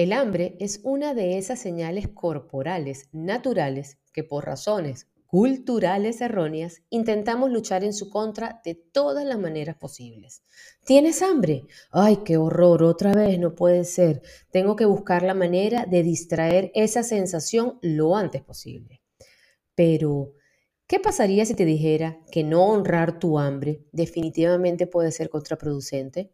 El hambre es una de esas señales corporales naturales que por razones culturales erróneas intentamos luchar en su contra de todas las maneras posibles. ¿Tienes hambre? Ay, qué horror, otra vez no puede ser. Tengo que buscar la manera de distraer esa sensación lo antes posible. Pero, ¿qué pasaría si te dijera que no honrar tu hambre definitivamente puede ser contraproducente?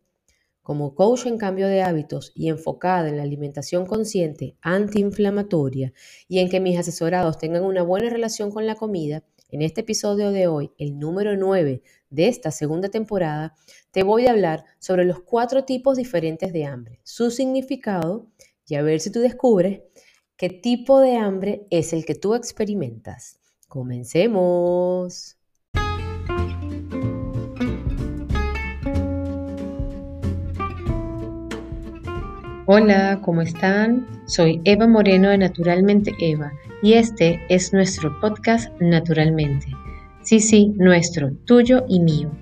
Como coach en cambio de hábitos y enfocada en la alimentación consciente antiinflamatoria y en que mis asesorados tengan una buena relación con la comida, en este episodio de hoy, el número 9 de esta segunda temporada, te voy a hablar sobre los cuatro tipos diferentes de hambre, su significado y a ver si tú descubres qué tipo de hambre es el que tú experimentas. Comencemos. Hola, ¿cómo están? Soy Eva Moreno de Naturalmente Eva y este es nuestro podcast Naturalmente. Sí, sí, nuestro, tuyo y mío.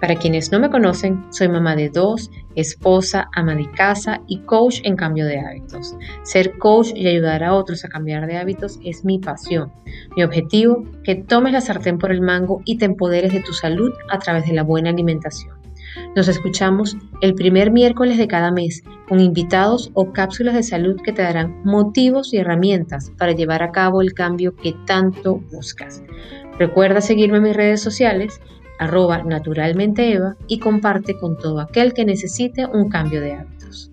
Para quienes no me conocen, soy mamá de dos, esposa, ama de casa y coach en cambio de hábitos. Ser coach y ayudar a otros a cambiar de hábitos es mi pasión. Mi objetivo, que tomes la sartén por el mango y te empoderes de tu salud a través de la buena alimentación. Nos escuchamos el primer miércoles de cada mes con invitados o cápsulas de salud que te darán motivos y herramientas para llevar a cabo el cambio que tanto buscas. Recuerda seguirme en mis redes sociales, arroba naturalmente Eva, y comparte con todo aquel que necesite un cambio de hábitos.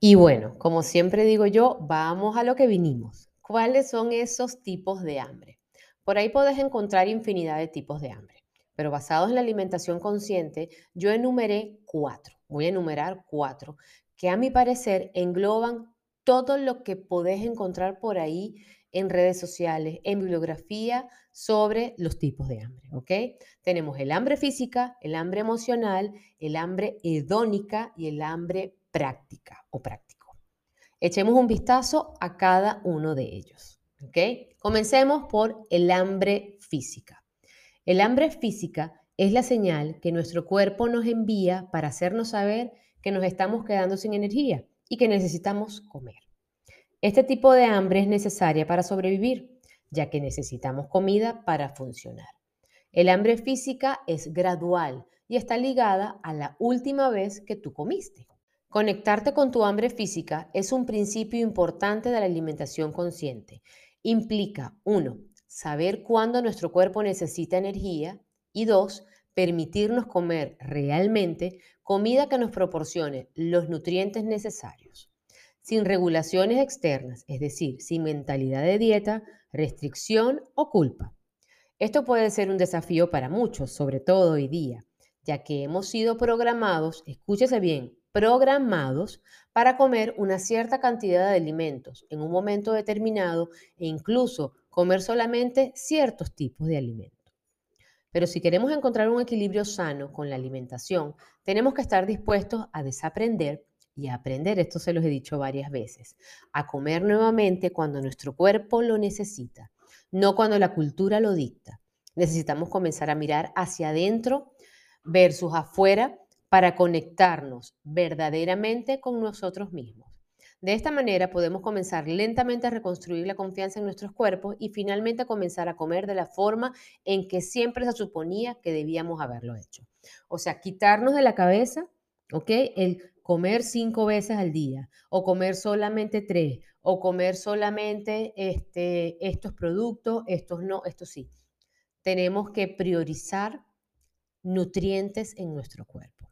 Y bueno, como siempre digo yo, vamos a lo que vinimos. ¿Cuáles son esos tipos de hambre? Por ahí podés encontrar infinidad de tipos de hambre, pero basados en la alimentación consciente, yo enumeré cuatro, voy a enumerar cuatro, que a mi parecer engloban todo lo que podés encontrar por ahí en redes sociales, en bibliografía sobre los tipos de hambre, ¿ok? Tenemos el hambre física, el hambre emocional, el hambre hedónica y el hambre práctica o práctico. Echemos un vistazo a cada uno de ellos. Comencemos por el hambre física. El hambre física es la señal que nuestro cuerpo nos envía para hacernos saber que nos estamos quedando sin energía y que necesitamos comer. Este tipo de hambre es necesaria para sobrevivir, ya que necesitamos comida para funcionar. El hambre física es gradual y está ligada a la última vez que tú comiste. Conectarte con tu hambre física es un principio importante de la alimentación consciente implica, uno, saber cuándo nuestro cuerpo necesita energía y dos, permitirnos comer realmente comida que nos proporcione los nutrientes necesarios, sin regulaciones externas, es decir, sin mentalidad de dieta, restricción o culpa. Esto puede ser un desafío para muchos, sobre todo hoy día, ya que hemos sido programados, escúchese bien, programados para comer una cierta cantidad de alimentos en un momento determinado e incluso comer solamente ciertos tipos de alimentos. Pero si queremos encontrar un equilibrio sano con la alimentación, tenemos que estar dispuestos a desaprender y a aprender, esto se los he dicho varias veces, a comer nuevamente cuando nuestro cuerpo lo necesita, no cuando la cultura lo dicta. Necesitamos comenzar a mirar hacia adentro versus afuera para conectarnos verdaderamente con nosotros mismos. De esta manera podemos comenzar lentamente a reconstruir la confianza en nuestros cuerpos y finalmente comenzar a comer de la forma en que siempre se suponía que debíamos haberlo hecho. O sea, quitarnos de la cabeza, ¿ok? El comer cinco veces al día o comer solamente tres o comer solamente este, estos productos, estos no, estos sí. Tenemos que priorizar nutrientes en nuestro cuerpo.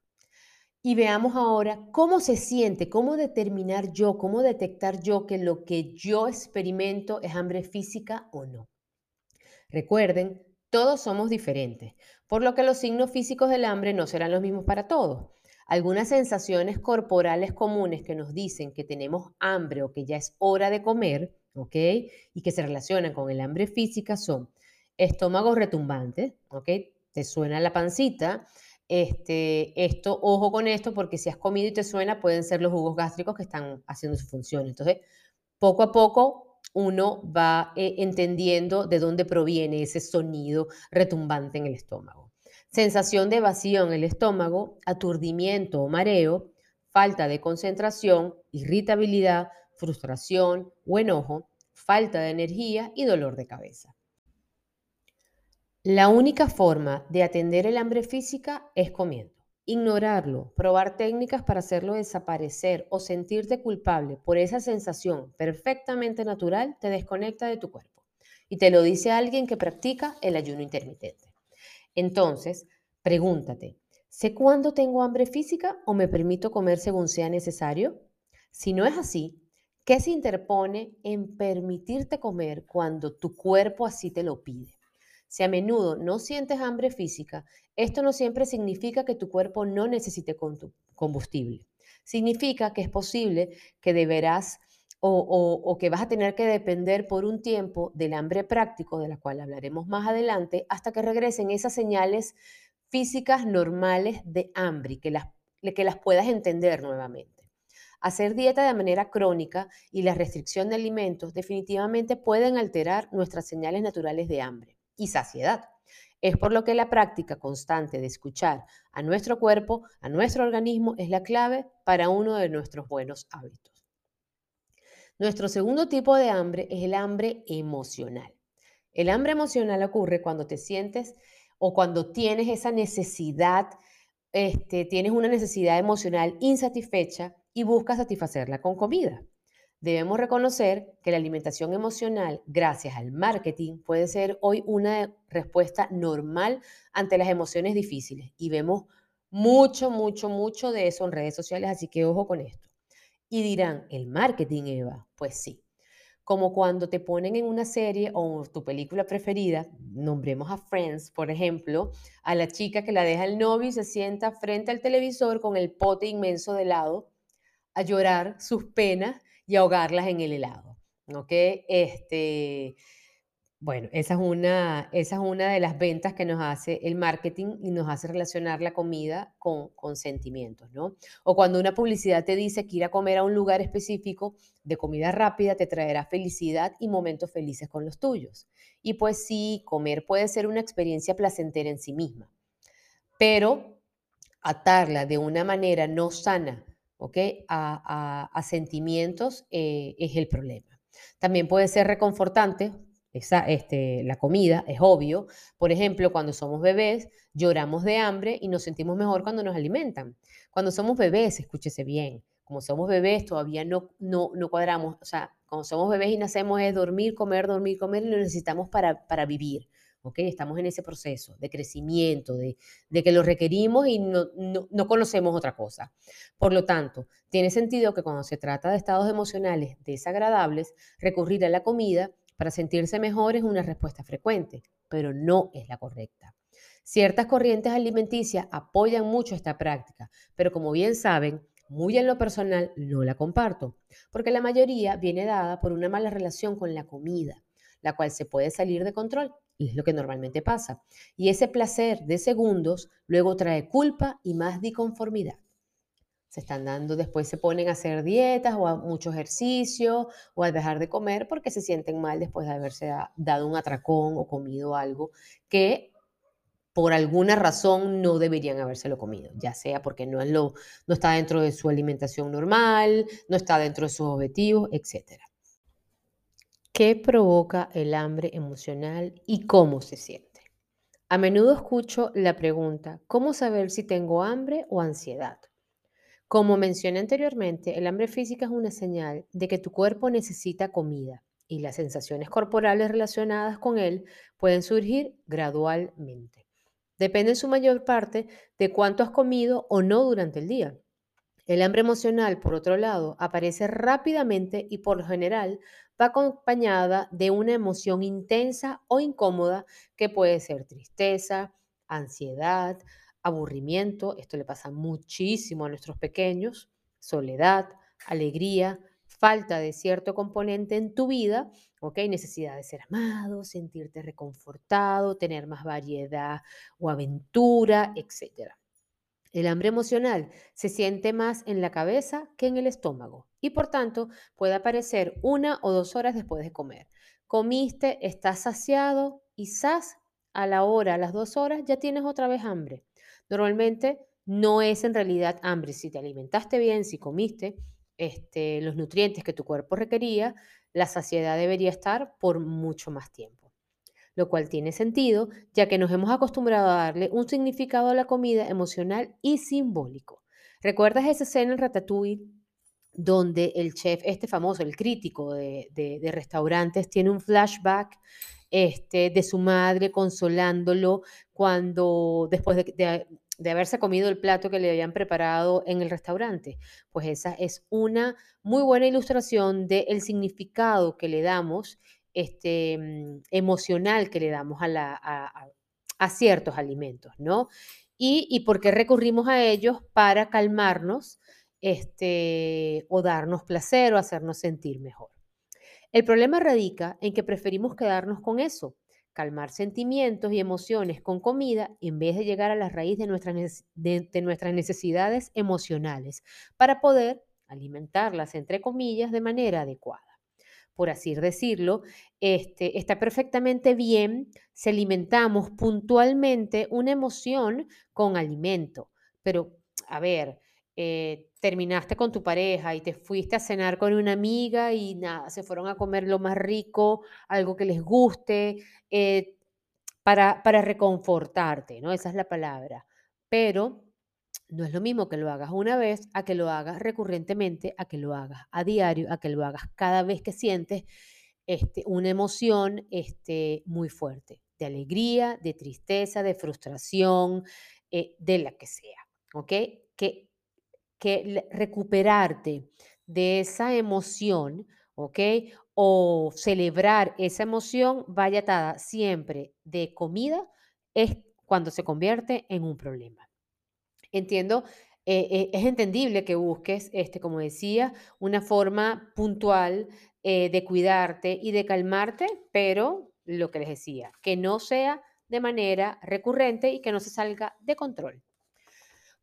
Y veamos ahora cómo se siente, cómo determinar yo, cómo detectar yo que lo que yo experimento es hambre física o no. Recuerden, todos somos diferentes, por lo que los signos físicos del hambre no serán los mismos para todos. Algunas sensaciones corporales comunes que nos dicen que tenemos hambre o que ya es hora de comer, ¿ok? Y que se relacionan con el hambre física son estómago retumbante, ¿ok? Te suena la pancita, este, esto, ojo con esto, porque si has comido y te suena, pueden ser los jugos gástricos que están haciendo su función. Entonces, poco a poco uno va eh, entendiendo de dónde proviene ese sonido retumbante en el estómago. sensación de vacío en el estómago, aturdimiento o mareo, falta de concentración, irritabilidad, frustración o enojo, falta de energía y dolor de cabeza. La única forma de atender el hambre física es comiendo. Ignorarlo, probar técnicas para hacerlo desaparecer o sentirte culpable por esa sensación perfectamente natural te desconecta de tu cuerpo. Y te lo dice alguien que practica el ayuno intermitente. Entonces, pregúntate, ¿sé cuándo tengo hambre física o me permito comer según sea necesario? Si no es así, ¿qué se interpone en permitirte comer cuando tu cuerpo así te lo pide? Si a menudo no sientes hambre física, esto no siempre significa que tu cuerpo no necesite combustible. Significa que es posible que deberás o, que vas a tener que depender por un tiempo del hambre práctico, de la cual hablaremos más adelante, hasta que regresen esas señales físicas normales de hambre, que las, que las puedas entender nuevamente. Hacer dieta de manera crónica y la restricción de alimentos definitivamente pueden alterar nuestras señales naturales de hambre y saciedad. Es por lo que la práctica constante de escuchar a nuestro cuerpo, a nuestro organismo, es la clave para uno de nuestros buenos hábitos. Nuestro segundo tipo de hambre es el hambre emocional. El hambre emocional ocurre cuando te sientes o cuando tienes esa necesidad, este, tienes una necesidad emocional insatisfecha y buscas satisfacerla con comida. Debemos reconocer que la alimentación emocional, gracias al marketing, puede ser hoy una respuesta normal ante las emociones difíciles. Y vemos mucho, mucho, mucho de eso en redes sociales, así que ojo con esto. Y dirán, ¿el marketing, Eva? Pues sí. Como cuando te ponen en una serie o tu película preferida, nombremos a Friends, por ejemplo, a la chica que la deja el novio y se sienta frente al televisor con el pote inmenso de helado a llorar sus penas y ahogarlas en el helado. ¿Ok? Este, bueno, esa es, una, esa es una de las ventas que nos hace el marketing y nos hace relacionar la comida con, con sentimientos, ¿no? O cuando una publicidad te dice que ir a comer a un lugar específico de comida rápida te traerá felicidad y momentos felices con los tuyos. Y pues sí, comer puede ser una experiencia placentera en sí misma, pero atarla de una manera no sana ¿ok? A, sentimientos eh, es el problema. También puede ser reconfortante, este, la comida, es obvio. Por ejemplo, cuando somos bebés, lloramos de hambre y nos sentimos mejor cuando nos alimentan. Cuando somos bebés, escúchese bien, como somos bebés todavía no, no, no cuadramos, o sea, cuando somos bebés y nacemos es dormir, comer, dormir, comer y lo necesitamos para, para vivir. Estamos en ese proceso de crecimiento, de, que lo requerimos y no, no, conocemos otra cosa. Por lo tanto, tiene sentido que cuando se trata de estados emocionales desagradables, recurrir a la comida para sentirse mejor es una respuesta frecuente, pero no es la correcta. Ciertas corrientes alimenticias apoyan mucho esta práctica, pero como bien saben, muy en lo personal no la comparto, porque la mayoría viene dada por una mala relación con la comida, la cual se puede salir de control y es lo que normalmente pasa. Y ese placer de segundos luego trae culpa y más disconformidad. Se están dando, después se ponen a hacer dietas o a mucho ejercicio o a dejar de comer porque se sienten mal después de haberse dado un atracón o comido algo que por alguna razón no deberían habérselo comido, ya sea porque no, es lo, no está dentro de su alimentación normal, no está dentro de sus objetivos, etcétera. ¿Qué provoca el hambre emocional y cómo se siente? A menudo escucho la pregunta, ¿cómo saber si tengo hambre o ansiedad? Como mencioné anteriormente, el hambre física es una señal de que tu cuerpo necesita comida y las sensaciones corporales relacionadas con él pueden surgir gradualmente. Depende en su mayor parte de cuánto has comido o no durante el día. El hambre emocional, por otro lado, aparece rápidamente y por lo general va acompañada de una emoción intensa o incómoda que puede ser tristeza, ansiedad, aburrimiento, esto le pasa muchísimo a nuestros pequeños, soledad, alegría, falta de cierto componente en tu vida, ¿ok? Necesidad de ser amado, sentirte reconfortado, tener más variedad o aventura, etc. El hambre emocional se siente más en la cabeza que en el estómago y por tanto puede aparecer una o dos horas después de comer. Comiste, estás saciado y a la hora, a las dos horas, ya tienes otra vez hambre. Normalmente no es en realidad hambre. Si te alimentaste bien, si comiste este, los nutrientes que tu cuerpo requería, la saciedad debería estar por mucho más tiempo. Lo cual tiene sentido, ya que nos hemos acostumbrado a darle un significado a la comida emocional y simbólico. ¿Recuerdas esa escena en Ratatouille donde el chef, este famoso, el crítico de, restaurantes, tiene un flashback este, de su madre consolándolo cuando después de, de, haberse comido el plato que le habían preparado en el restaurante. Pues esa es una muy buena ilustración del significado que le damos, este, mm, emocional que le damos a, ciertos alimentos, ¿no? Y, y por qué recurrimos a ellos para calmarnos este, o darnos placer o hacernos sentir mejor. El problema radica en que preferimos quedarnos con eso, calmar sentimientos y emociones con comida en vez de llegar a la raíz de nuestras, de nuestras necesidades emocionales para poder alimentarlas, entre comillas, de manera adecuada por así decirlo, este, está perfectamente bien si alimentamos puntualmente una emoción con alimento. Pero, a ver, eh, terminaste con tu pareja y te fuiste a cenar con una amiga y nada, se fueron a comer lo más rico, algo que les guste, eh, para, para reconfortarte, ¿no? Esa es la palabra. Pero no es lo mismo que lo hagas una vez a que lo hagas recurrentemente, a que lo hagas a diario, a que lo hagas cada vez que sientes este, una emoción este, muy fuerte, de alegría, de tristeza, de frustración, eh, de la que sea, ¿ok? Que que recuperarte de esa emoción, ¿ok? O celebrar esa emoción vaya atada siempre de comida, es cuando se convierte en un problema. Entiendo, eh, eh, es entendible que busques, este, como decía, una forma puntual eh, de cuidarte y de calmarte, pero lo que les decía, que no sea de manera recurrente y que no se salga de control.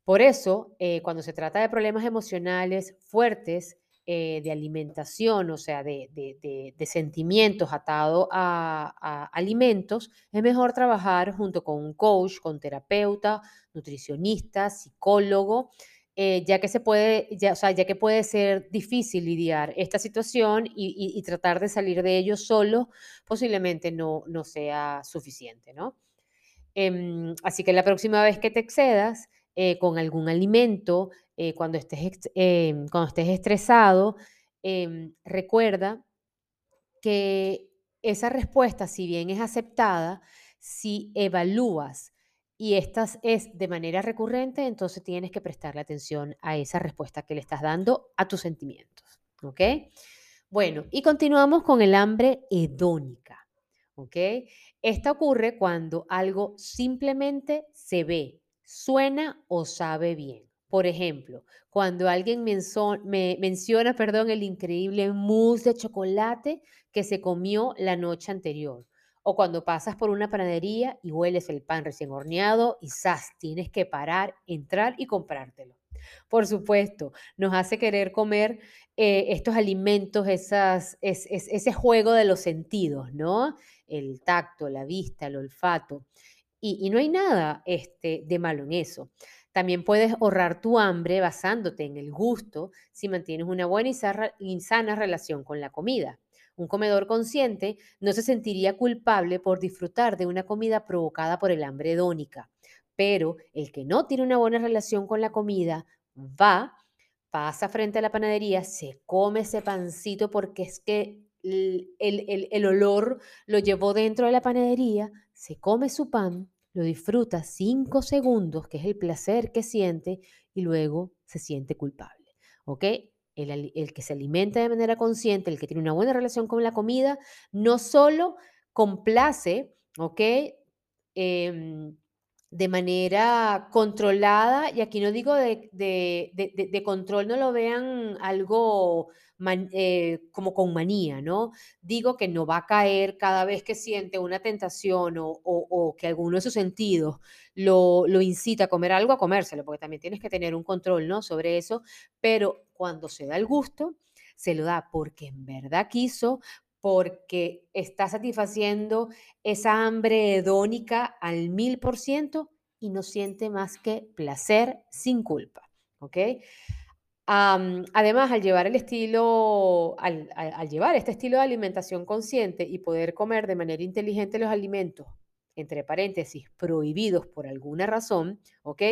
Por eso, cuando se trata de problemas emocionales fuertes, eh, de alimentación, o sea, de, sentimientos atados a, alimentos, es mejor trabajar junto con un coach, con terapeuta, nutricionista, psicólogo, eh, ya que se puede, ya, o sea, ya que puede ser difícil lidiar esta situación y, tratar de salir de ello solo, posiblemente no, no sea suficiente, ¿no? Em, así que la próxima vez que te excedas, eh, con algún alimento, eh, cuando, estés, em, cuando estés estresado, em, recuerda que esa respuesta, si bien es aceptada, si evalúas y esta es de manera recurrente, entonces tienes que prestarle atención a esa respuesta que le estás dando a tus sentimientos. ¿Ok? Bueno, y continuamos con el hambre hedónica. ¿Ok? Esta ocurre cuando algo simplemente se ve, suena o sabe bien. Por ejemplo, cuando alguien me menciona perdón, el increíble mousse de chocolate que se comió la noche anterior. O cuando pasas por una panadería y hueles el pan recién horneado y ¡zas! Tienes que parar, entrar y comprártelo. Por supuesto, nos hace querer comer eh, estos alimentos, esas, ese juego de los sentidos, ¿no? El tacto, la vista, el olfato. Y, no hay nada este, de malo en eso. También puedes ahorrar tu hambre basándote en el gusto si mantienes una buena y sana relación con la comida. Un comedor consciente no se sentiría culpable por disfrutar de una comida provocada por el hambre hedónica, pero el que no tiene una buena relación con la comida va, pasa frente a la panadería, se come ese pancito porque es que el olor lo llevó dentro de la panadería, se come su pan, lo disfruta cinco segundos, que es el placer que siente, y luego se siente culpable. ¿Ok? El, que se alimenta de manera consciente, el que tiene una buena relación con la comida, no solo complace, ¿ok? Em, de manera controlada, y aquí no digo de, de, control, no lo vean algo eh, como con manía, ¿no? Digo que no va a caer cada vez que siente una tentación o, que alguno de sus sentidos lo, lo, incita a comer algo, a comérselo, porque también tienes que tener un control, ¿no? Sobre eso, pero cuando se da el gusto, se lo da porque en verdad quiso, porque está satisfaciendo esa hambre hedónica al mil por ciento y no siente más que placer sin culpa. ¿Ok? además, al llevar el estilo, al, llevar este estilo de alimentación consciente y poder comer de manera inteligente los alimentos, entre paréntesis, prohibidos por alguna razón, ¿ok?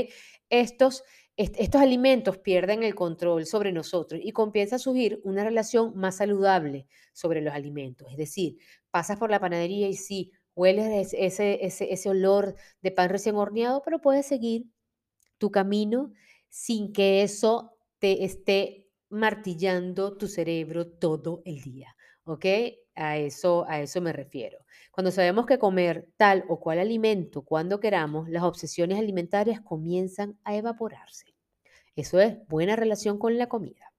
Estos, estos alimentos pierden el control sobre nosotros y comienza a surgir una relación más saludable sobre los alimentos. Es decir, pasas por la panadería y sí, hueles ese, ese, ese olor de pan recién horneado, pero puedes seguir tu camino sin que eso te esté martillando tu cerebro todo el día. ¿Ok? A eso, a eso me refiero. Cuando sabemos que comer tal o cual alimento cuando queramos, las obsesiones alimentarias comienzan a evaporarse. Eso es buena relación con la comida.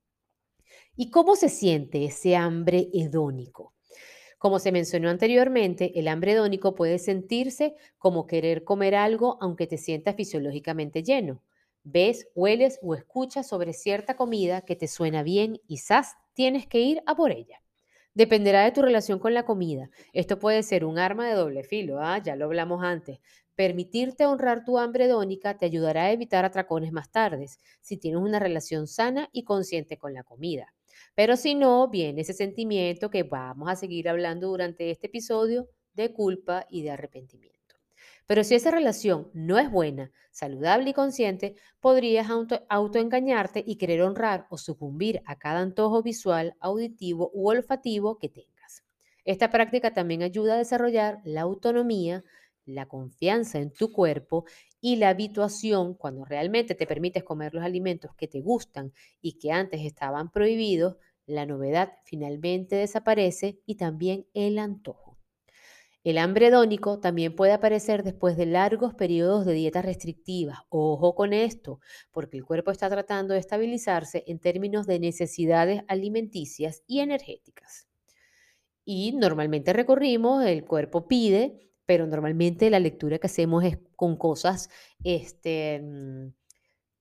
¿Y cómo se siente ese hambre hedónico? Como se mencionó anteriormente, el hambre hedónico puede sentirse como querer comer algo aunque te sientas fisiológicamente lleno. Ves, hueles o escuchas sobre cierta comida que te suena bien y quizás tienes que ir a por ella. Dependerá de tu relación con la comida. Esto puede ser un arma de doble filo, ¿ah? ya lo hablamos antes. Permitirte honrar tu hambre hedónica te ayudará a evitar atracones más tardes, si tienes una relación sana y consciente con la comida. Pero si no, viene ese sentimiento que vamos a seguir hablando durante este episodio de culpa y de arrepentimiento. Pero si esa relación no es buena, saludable y consciente, podrías auto autoengañarte y querer honrar o sucumbir a cada antojo visual, auditivo u olfativo que tengas. Esta práctica también ayuda a desarrollar la autonomía, la confianza en tu cuerpo y la habituación cuando realmente te permites comer los alimentos que te gustan y que antes estaban prohibidos, la novedad finalmente desaparece y también el antojo. El hambre hedónico también puede aparecer después de largos periodos de dietas restrictivas. Ojo con esto, porque el cuerpo está tratando de estabilizarse en términos de necesidades alimenticias y energéticas. Y normalmente recorrimos, el cuerpo pide pero normalmente la lectura que hacemos es con cosas este, mm,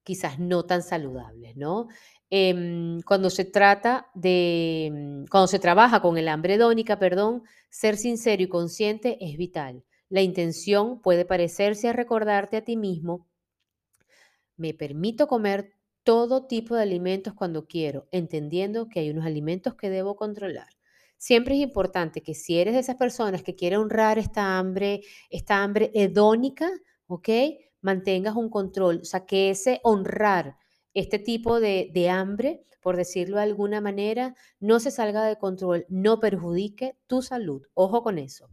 quizás no tan saludables, ¿no? Em, cuando se trata de, mm, cuando se trabaja con el hambre hedónica, perdón, ser sincero y consciente es vital. La intención puede parecerse a recordarte a ti mismo, me permito comer todo tipo de alimentos cuando quiero, entendiendo que hay unos alimentos que debo controlar siempre es importante que si eres de esas personas que quiere honrar esta hambre, esta hambre hedónica, ¿ok? Mantengas un control, o sea, que ese honrar este tipo de, de hambre, por decirlo de alguna manera, no se salga de control, no perjudique tu salud. Ojo con eso.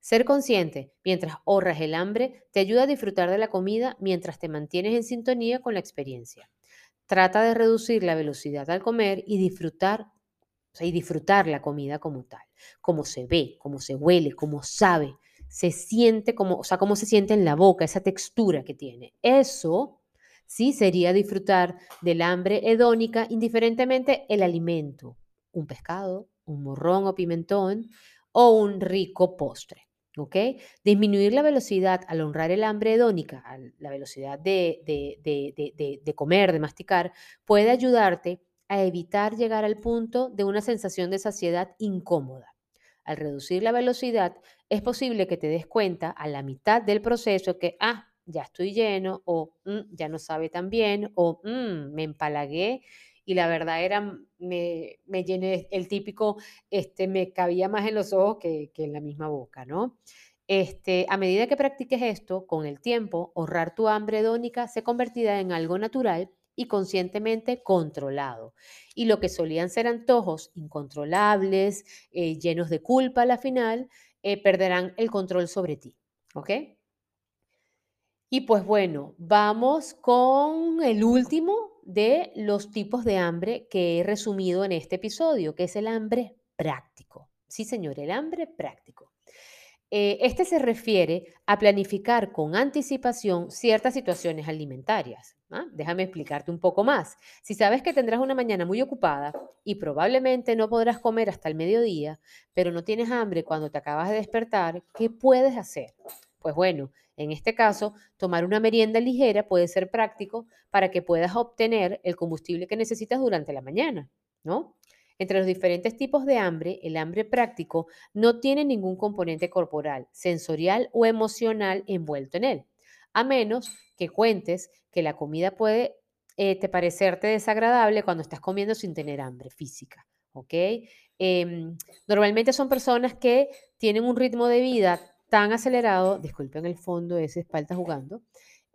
Ser consciente mientras ahorras el hambre te ayuda a disfrutar de la comida mientras te mantienes en sintonía con la experiencia. Trata de reducir la velocidad al comer y disfrutar y disfrutar la comida como tal, como se ve, como se huele, como sabe, se siente como, o sea, cómo se siente en la boca, esa textura que tiene. Eso sí sería disfrutar del hambre hedónica, indiferentemente el alimento, un pescado, un morrón o pimentón o un rico postre. ¿Ok? Disminuir la velocidad al honrar el hambre hedónica, la velocidad de, de, de comer, de masticar, puede ayudarte a evitar llegar al punto de una sensación de saciedad incómoda. Al reducir la velocidad, es posible que te des cuenta a la mitad del proceso que, ah, ya estoy lleno, o mm, ya no sabe tan bien, o mm, me empalagué y la verdad era, me, me, llené el típico, este, me cabía más en los ojos que, que en la misma boca, ¿no? Este, a medida que practiques esto, con el tiempo, ahorrar tu hambre hedónica se convertirá en algo natural y conscientemente controlado. Y lo que solían ser antojos incontrolables, eh, llenos de culpa a la final, eh, perderán el control sobre ti. ¿Ok? Y pues bueno, vamos con el último de los tipos de hambre que he resumido en este episodio, que es el hambre práctico. Sí, señor, el hambre práctico. Eh, este se refiere a planificar con anticipación ciertas situaciones alimentarias. ¿ah? Déjame explicarte un poco más. Si sabes que tendrás una mañana muy ocupada y probablemente no podrás comer hasta el mediodía, pero no tienes hambre cuando te acabas de despertar, ¿qué puedes hacer? Pues bueno, en este caso, tomar una merienda ligera puede ser práctico para que puedas obtener el combustible que necesitas durante la mañana, ¿no? Entre los diferentes tipos de hambre, el hambre práctico no tiene ningún componente corporal, sensorial o emocional envuelto en él, a menos que cuentes que la comida puede eh, te parecerte desagradable cuando estás comiendo sin tener hambre física, ¿ok? Em, normalmente son personas que tienen un ritmo de vida tan acelerado, disculpen el fondo, ese espalda jugando,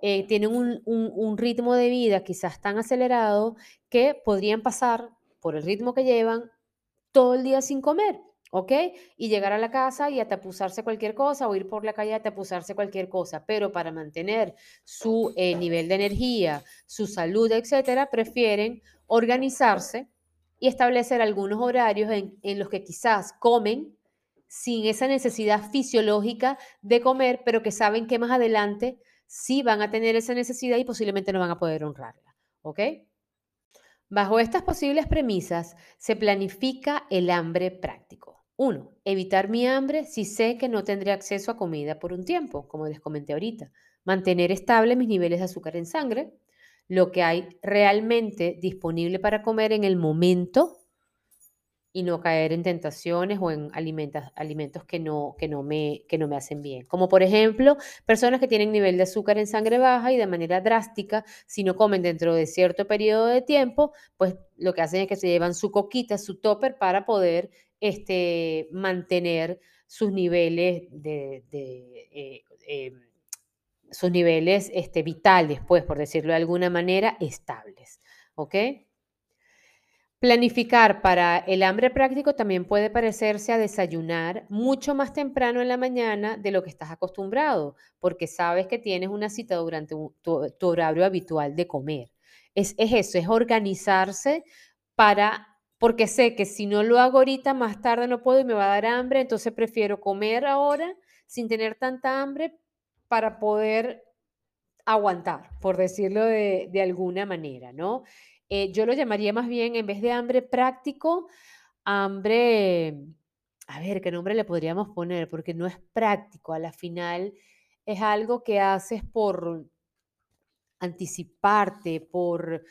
eh, tienen un, un, ritmo de vida quizás tan acelerado que podrían pasar por el ritmo que llevan todo el día sin comer. ¿ok? Y llegar a la casa y atapuzarse cualquier cosa o ir por la calle a atapuzarse cualquier cosa, pero para mantener su eh, nivel de energía, su salud, etcétera, prefieren organizarse y establecer algunos horarios en, en los que quizás comen sin esa necesidad fisiológica de comer, pero que saben que más adelante sí van a tener esa necesidad y posiblemente no van a poder honrarla, ¿ok? Bajo estas posibles premisas se planifica el hambre práctico. 1. Evitar mi hambre si sé que no tendré acceso a comida por un tiempo, como les comenté ahorita. Mantener estable mis niveles de azúcar en sangre, lo que hay realmente disponible para comer en el momento y no caer en tentaciones o en alimentos, que, no, que, no me, que no me hacen bien. Como por ejemplo, personas que tienen nivel de azúcar en sangre baja y de manera drástica, si no comen dentro de cierto periodo de tiempo, pues lo que hacen es que se llevan su coquita, su topper para poder este, mantener sus niveles de, eh, em, sus niveles este, vitales, pues, por decirlo de alguna manera, estables. ¿Ok? Planificar para el hambre práctico también puede parecerse a desayunar mucho más temprano en la mañana de lo que estás acostumbrado, porque sabes que tienes una cita durante tu, horario habitual de comer. Es, es eso, es organizarse para, porque sé que si no lo hago ahorita, más tarde no puedo y me va a dar hambre, entonces prefiero comer ahora sin tener tanta hambre para poder aguantar, por decirlo de, de alguna manera, ¿no? Eh, yo lo llamaría más bien, en vez de hambre práctico, hambre, a ver, ¿qué nombre le podríamos poner? Porque no es práctico, a la final es algo que haces por anticiparte, por,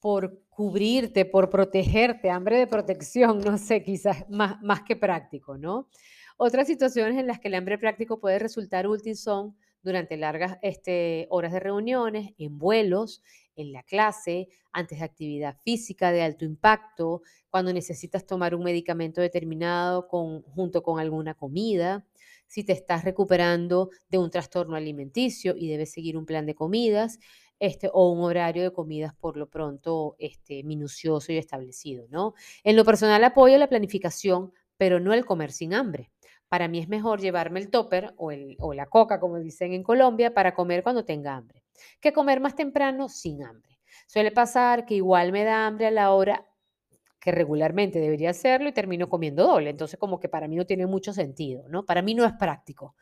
por cubrirte, por protegerte, hambre de protección, no sé, quizás más, más que práctico, ¿no? Otras situaciones en las que el hambre práctico puede resultar útil son durante largas este, horas de reuniones, en vuelos, en la clase, antes de actividad física de alto impacto, cuando necesitas tomar un medicamento determinado junto con alguna comida, si te estás recuperando de un trastorno alimenticio y debes seguir un plan de comidas, este, o un horario de comidas por lo pronto este, minucioso y establecido, ¿no? En lo personal apoyo la planificación, pero no el comer sin hambre. Para mí es mejor llevarme el topper o, la coca, como dicen en Colombia, para comer cuando tenga hambre que comer más temprano sin hambre. Suele pasar que igual me da hambre a la hora que regularmente debería hacerlo y termino comiendo doble. Entonces, como que para mí no tiene mucho sentido, ¿no? Para mí no es práctico.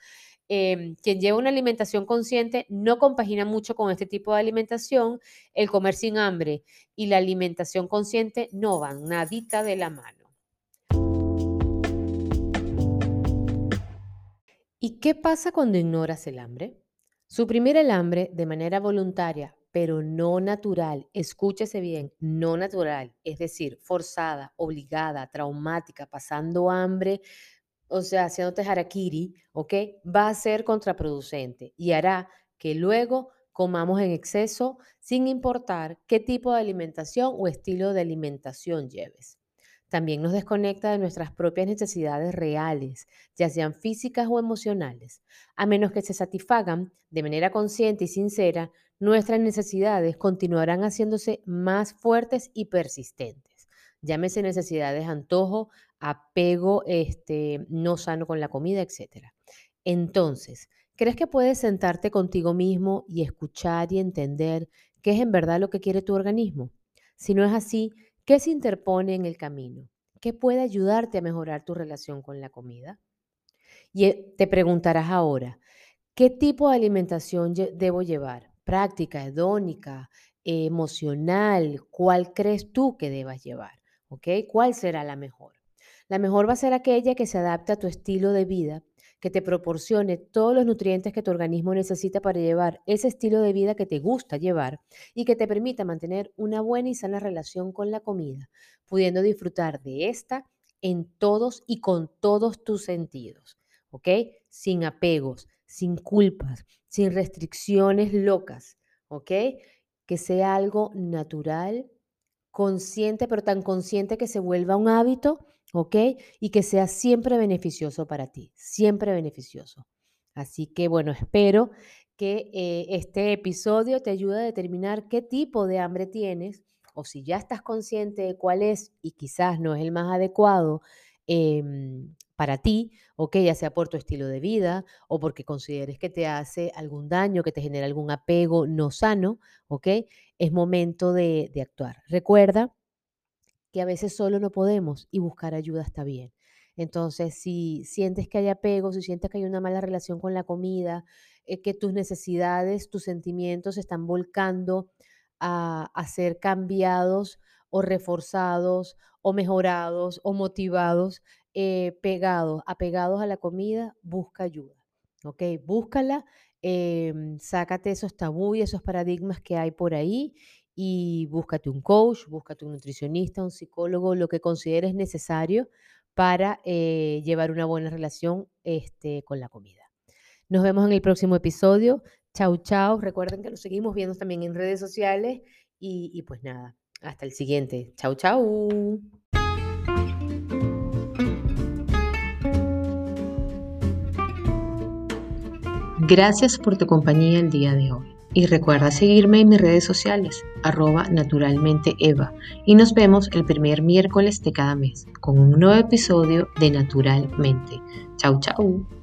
Em, quien lleva una alimentación consciente no compagina mucho con este tipo de alimentación. El comer sin hambre y la alimentación consciente no van nadita de la mano. ¿Y qué pasa cuando ignoras el hambre? Suprimir el hambre de manera voluntaria, pero no natural, escúchese bien, no natural, es decir, forzada, obligada, traumática, pasando hambre, o sea, haciéndote harakiri, ¿ok? Va a ser contraproducente y hará que luego comamos en exceso sin importar qué tipo de alimentación o estilo de alimentación lleves. También nos desconecta de nuestras propias necesidades reales, ya sean físicas o emocionales. A menos que se satisfagan de manera consciente y sincera, nuestras necesidades continuarán haciéndose más fuertes y persistentes. Llámese necesidades antojo, apego este, no sano con la comida, etc. Entonces, ¿crees que puedes sentarte contigo mismo y escuchar y entender qué es en verdad lo que quiere tu organismo? Si no es así, ¿Qué se interpone en el camino? ¿Qué puede ayudarte a mejorar tu relación con la comida? Y eh, te preguntarás ahora, ¿qué tipo de alimentación debo llevar? ¿Práctica, hedónica, emocional? ¿Cuál crees tú que debas llevar? ¿Ok? ¿Cuál será la mejor? La mejor va a ser aquella que se adapte a tu estilo de vida, que te proporcione todos los nutrientes que tu organismo necesita para llevar ese estilo de vida que te gusta llevar y que te permita mantener una buena y sana relación con la comida, pudiendo disfrutar de esta en todos y con todos tus sentidos, ¿ok? Sin apegos, sin culpas, sin restricciones locas, ¿ok? Que sea algo natural, consciente, pero tan consciente que se vuelva un hábito, ¿ok? Y que sea siempre beneficioso para ti, siempre beneficioso. Así que bueno, espero que eh, este episodio te ayude a determinar qué tipo de hambre tienes o si ya estás consciente de cuál es y quizás no es el más adecuado em, para ti, ¿ok? Ya sea por tu estilo de vida o porque consideres que te hace algún daño, que te genera algún apego no sano, ¿ok? Es momento de, de actuar. Recuerda que a veces solo no podemos y buscar ayuda está bien. Entonces, si sientes que hay apego, si sientes que hay una mala relación con la comida, eh, que tus necesidades, tus sentimientos se están volcando a, a ser cambiados o reforzados o mejorados o motivados, eh, pegados, apegados a la comida, busca ayuda. ¿Ok? Búscala, em, sácate esos tabú y esos paradigmas que hay por ahí y búscate un coach, búscate un nutricionista, un psicólogo, lo que consideres necesario para eh, llevar una buena relación este, con la comida. Nos vemos en el próximo episodio. Chau, chau. Recuerden que lo seguimos viendo también en redes sociales y, y pues nada, hasta el siguiente. Chau, chau. Gracias por tu compañía el día de hoy. Y recuerda seguirme en mis redes sociales, arroba naturalmente Eva. Y nos vemos el primer miércoles de cada mes con un nuevo episodio de Naturalmente. Chau, chau.